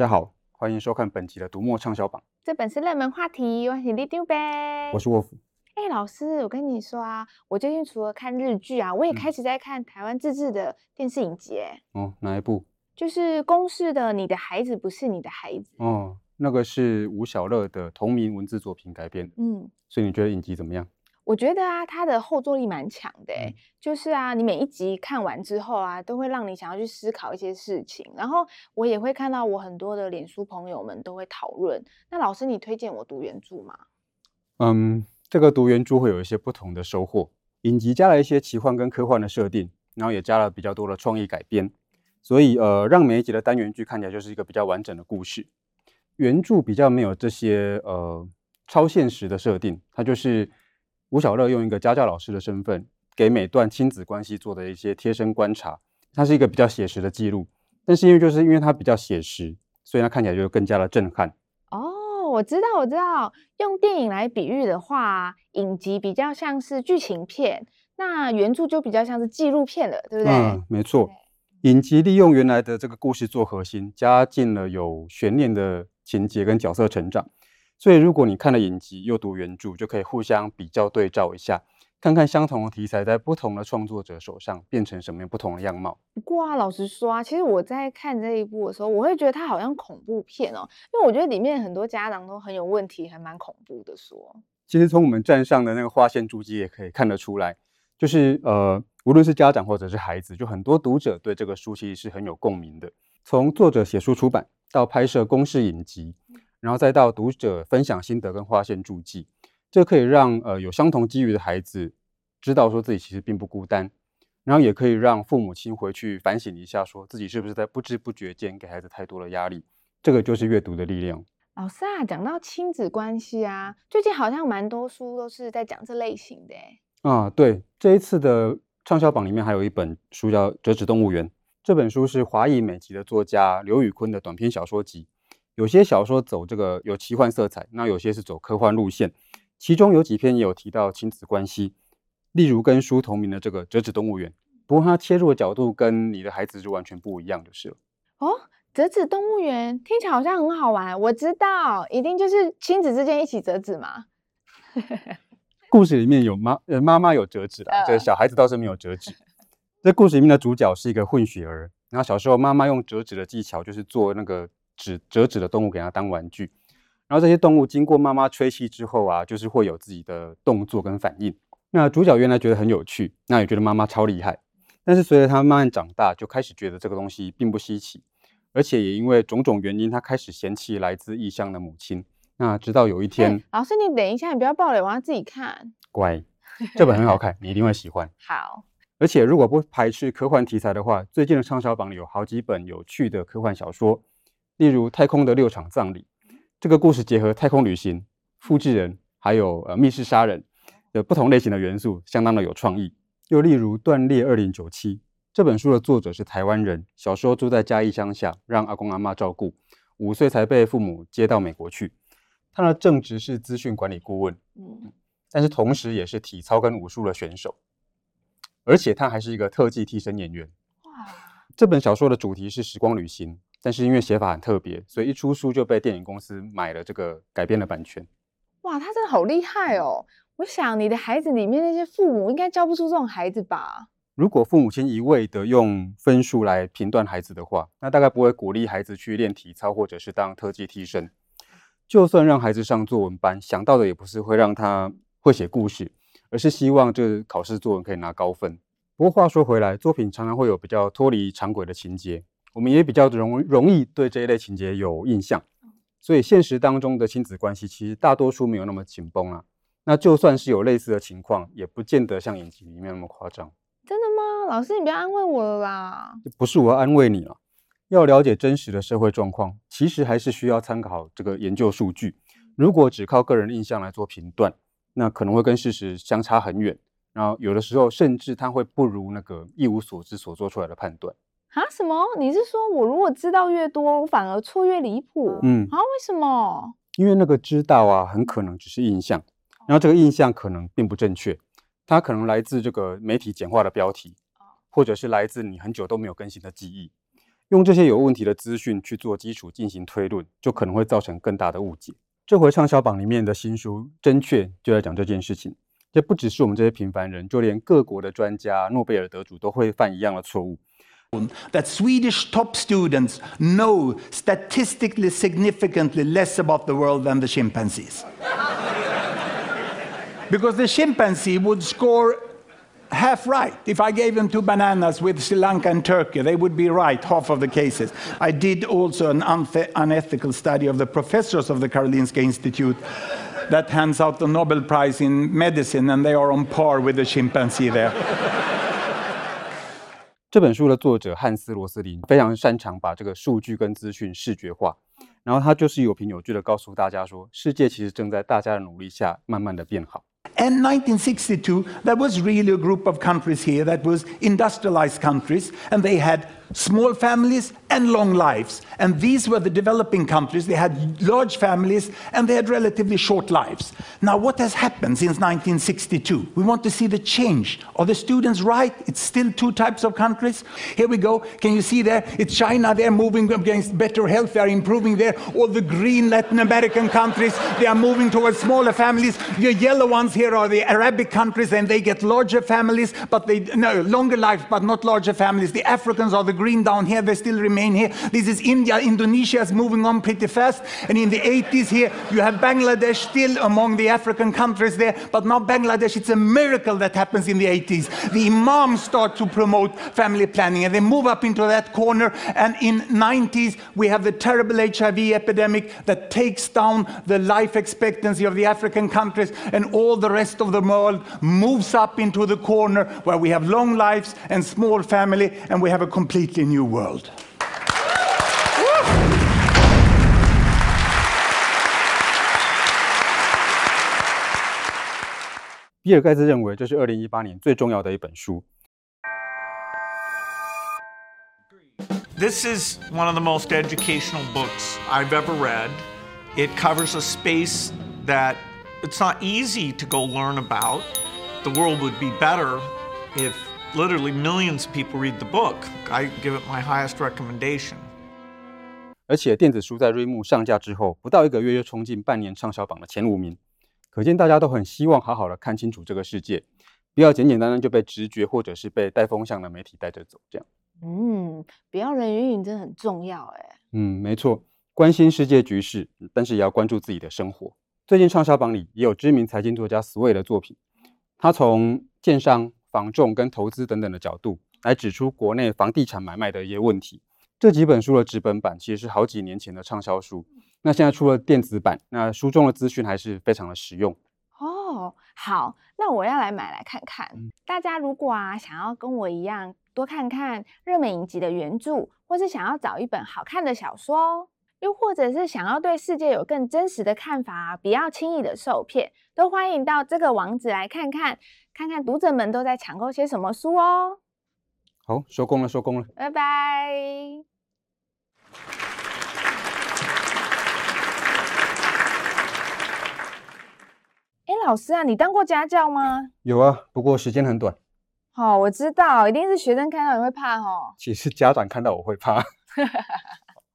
大家好，欢迎收看本集的读墨畅销榜。这本是热门话题，我是李丢呗。我是沃夫。哎，老师，我跟你说啊，我最近除了看日剧啊，我也开始在看台湾自制的电视影集。哦，哪一部？就是公视的《你的孩子不是你的孩子》。哦，那个是吴晓乐的同名文字作品改编。嗯，所以你觉得影集怎么样？我觉得啊，它的后坐力蛮强的，嗯，就是啊，你每一集看完之后啊，都会让你想要去思考一些事情。然后我也会看到我很多的脸书朋友们都会讨论。那老师，你推荐我读原著吗？嗯，这个读原著会有一些不同的收获。影集加了一些奇幻跟科幻的设定，然后也加了比较多的创意改编，所以呃，让每一集的单元剧看起来就是一个比较完整的故事。原著比较没有这些呃超现实的设定，它就是。吴小乐用一个家教老师的身份，给每段亲子关系做的一些贴身观察，它是一个比较写实的记录。但是因为就是因为它比较写实，所以它看起来就更加的震撼。哦，我知道，我知道，用电影来比喻的话，影集比较像是剧情片，那原著就比较像是纪录片了，对不对？嗯，没错。影集利用原来的这个故事做核心，加进了有悬念的情节跟角色成长。所以，如果你看了影集又读原著，就可以互相比较对照一下，看看相同的题材在不同的创作者手上变成什么样不同的样貌。不过啊，老实说啊，其实我在看这一部的时候，我会觉得它好像恐怖片哦，因为我觉得里面很多家长都很有问题，还蛮恐怖的说。其实从我们站上的那个划线注记也可以看得出来，就是呃，无论是家长或者是孩子，就很多读者对这个书其实是很有共鸣的。从作者写书出版到拍摄公式影集。然后再到读者分享心得跟划线注记，这可以让呃有相同机遇的孩子知道说自己其实并不孤单，然后也可以让父母亲回去反省一下，说自己是不是在不知不觉间给孩子太多的压力。这个就是阅读的力量。老师啊，讲到亲子关系啊，最近好像蛮多书都是在讲这类型的。啊，对，这一次的畅销榜里面还有一本书叫《折纸动物园》，这本书是华裔美籍的作家刘宇昆的短篇小说集。有些小说走这个有奇幻色彩，那有些是走科幻路线。其中有几篇也有提到亲子关系，例如跟书同名的这个《折纸动物园》，不过它切入的角度跟你的孩子就完全不一样就是了。哦，《折纸动物园》听起来好像很好玩，我知道，一定就是亲子之间一起折纸嘛。故事里面有妈呃妈妈有折纸啊，这个小孩子倒是没有折纸。这故事里面的主角是一个混血儿，然后小时候妈妈用折纸的技巧就是做那个。纸折纸的动物给它当玩具，然后这些动物经过妈妈吹气之后啊，就是会有自己的动作跟反应。那主角原来觉得很有趣，那也觉得妈妈超厉害。但是随着他慢慢长大，就开始觉得这个东西并不稀奇，而且也因为种种原因，他开始嫌弃来自异乡的母亲。那直到有一天，老师你等一下，你不要爆雷，我要自己看。乖，这本很好看，你一定会喜欢。好，而且如果不排斥科幻题材的话，最近的畅销榜里有好几本有趣的科幻小说。例如《太空的六场葬礼》，这个故事结合太空旅行、复制人，还有呃密室杀人的不同类型的元素，相当的有创意。又例如《断裂二零九七》，这本书的作者是台湾人，小时候住在嘉义乡下，让阿公阿嬷照顾，五岁才被父母接到美国去。他的正职是资讯管理顾问，嗯，但是同时也是体操跟武术的选手，而且他还是一个特技替身演员。哇！这本小说的主题是时光旅行。但是因为写法很特别，所以一出书就被电影公司买了这个改编的版权。哇，他真的好厉害哦！我想你的孩子里面那些父母应该教不出这种孩子吧？如果父母亲一味的用分数来评断孩子的话，那大概不会鼓励孩子去练体操或者是当特技替身。就算让孩子上作文班，想到的也不是会让他会写故事，而是希望这考试作文可以拿高分。不过话说回来，作品常常会有比较脱离常轨的情节。我们也比较容容易对这一类情节有印象，所以现实当中的亲子关系其实大多数没有那么紧绷啊。那就算是有类似的情况，也不见得像影集里面那么夸张。真的吗？老师，你不要安慰我了啦！不是我要安慰你了，要了解真实的社会状况，其实还是需要参考这个研究数据。如果只靠个人印象来做评断，那可能会跟事实相差很远。然后有的时候，甚至它会不如那个一无所知所做出来的判断。啊？什么？你是说我如果知道越多，我反而错越离谱？嗯，啊？为什么？因为那个知道啊，很可能只是印象，然后这个印象可能并不正确，它可能来自这个媒体简化的标题，或者是来自你很久都没有更新的记忆。用这些有问题的资讯去做基础进行推论，就可能会造成更大的误解。这回畅销榜里面的新书《真确》就在讲这件事情。这不只是我们这些平凡人，就连各国的专家、诺贝尔得主都会犯一样的错误。That Swedish top students know statistically significantly less about the world than the chimpanzees. Because the chimpanzee would score half right. If I gave them two bananas with Sri Lanka and Turkey, they would be right half of the cases. I did also an unethical study of the professors of the Karolinska Institute that hands out the Nobel Prize in medicine, and they are on par with the chimpanzee there. 这本书的作者汉斯·罗斯林非常擅长把这个数据跟资讯视觉化，然后他就是有凭有据的告诉大家说，世界其实正在大家的努力下慢慢的变好。And 1962, there was really a group of countries here that was industrialized countries, and they had small families and long lives. And these were the developing countries. They had large families and they had relatively short lives. Now, what has happened since 1962? We want to see the change. Are the students right? It's still two types of countries. Here we go. Can you see there? It's China. They're moving against better health. They're improving there. All the green Latin American countries, they are moving towards smaller families. The yellow ones here are the Arabic countries, and they get larger families, but they, no, longer lives, but not larger families. The Africans are the green down here, they still remain here. This is India. Indonesia is moving on pretty fast. And in the 80s here, you have Bangladesh still among the African countries there. But now Bangladesh, it's a miracle that happens in the 80s. The imams start to promote family planning and they move up into that corner. And in 90s, we have the terrible HIV epidemic that takes down the life expectancy of the African countries and all the rest of the world moves up into the corner where we have long lives and small family and we have a completely new world. 比尔盖茨认为这是二零一八年最重要的一本书。This is one of the most educational books I've ever read. It covers a space that it's not easy to go learn about. The world would be better if literally millions of people read the book. I give it my highest recommendation. 而且电子书在瑞木上架之后，不到一个月就冲进半年畅销榜的前五名， 可见大家都很希望好好的看清楚这个世界，不要简简单单就被直觉或者是被带风向的媒体带着走。这样，嗯，不要人云亦云真的很重要哎。嗯，没错，关心世界局势，但是也要关注自己的生活。最近畅销榜里也有知名财经作家 Sway 的作品，他从建商。房仲跟投资等等的角度来指出国内房地产买卖的一些问题。这几本书的纸本版其实是好几年前的畅销书，那现在出了电子版，那书中的资讯还是非常的实用。哦，好，那我要来买来看看。嗯、大家如果啊想要跟我一样多看看热门影集的原著，或是想要找一本好看的小说，又或者是想要对世界有更真实的看法，不要轻易的受骗，都欢迎到这个网址来看看。看看读者们都在抢购些什么书哦！好，收工了，收工了，拜拜。哎，老师啊，你当过家教吗？有啊，不过时间很短。哦，我知道，一定是学生看到你会怕哦。其实家长看到我会怕。